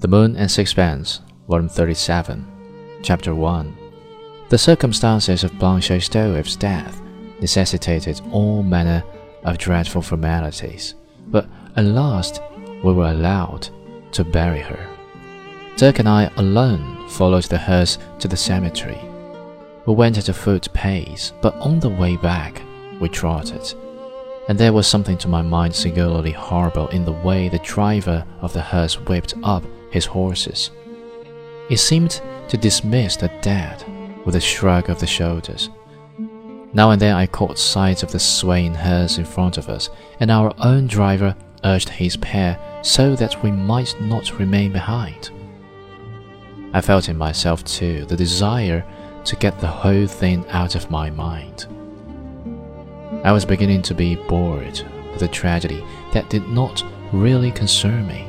The Moon and Sixpence, Volume 37, Chapter 1. The circumstances of Blanche Stroeve's death necessitated all manner of dreadful formalities, but at last we were allowed to bury her. Dirk and I alone followed the hearse to the cemetery. We went at a foot pace, but on the way back we trotted. And there was something to my mind singularly horrible in the way the driver of the hearse whipped up his horses. He seemed to dismiss the dead with a shrug of the shoulders. Now and then I caught sight of the swaying hearse in front of us, and our own driver urged his pair so that we might not remain behind. I felt in myself, too, the desire to get the whole thing out of my mind. I was beginning to be bored with a tragedy that did not really concern me,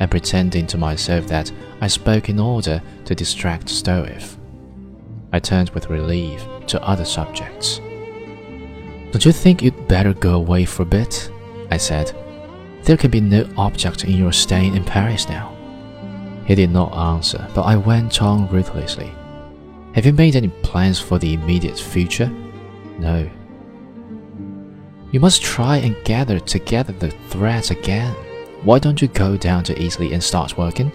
and pretending to myself that I spoke in order to distract Stroeve. I turned with relief to other subjects. Don't you think you'd better go away for a bit? I said. There can be no object in your staying in Paris now. He did not answer, but I went on ruthlessly. Have you made any plans for the immediate future? No. You must try and gather together the threads again. Why don't you go down to Italy and start working?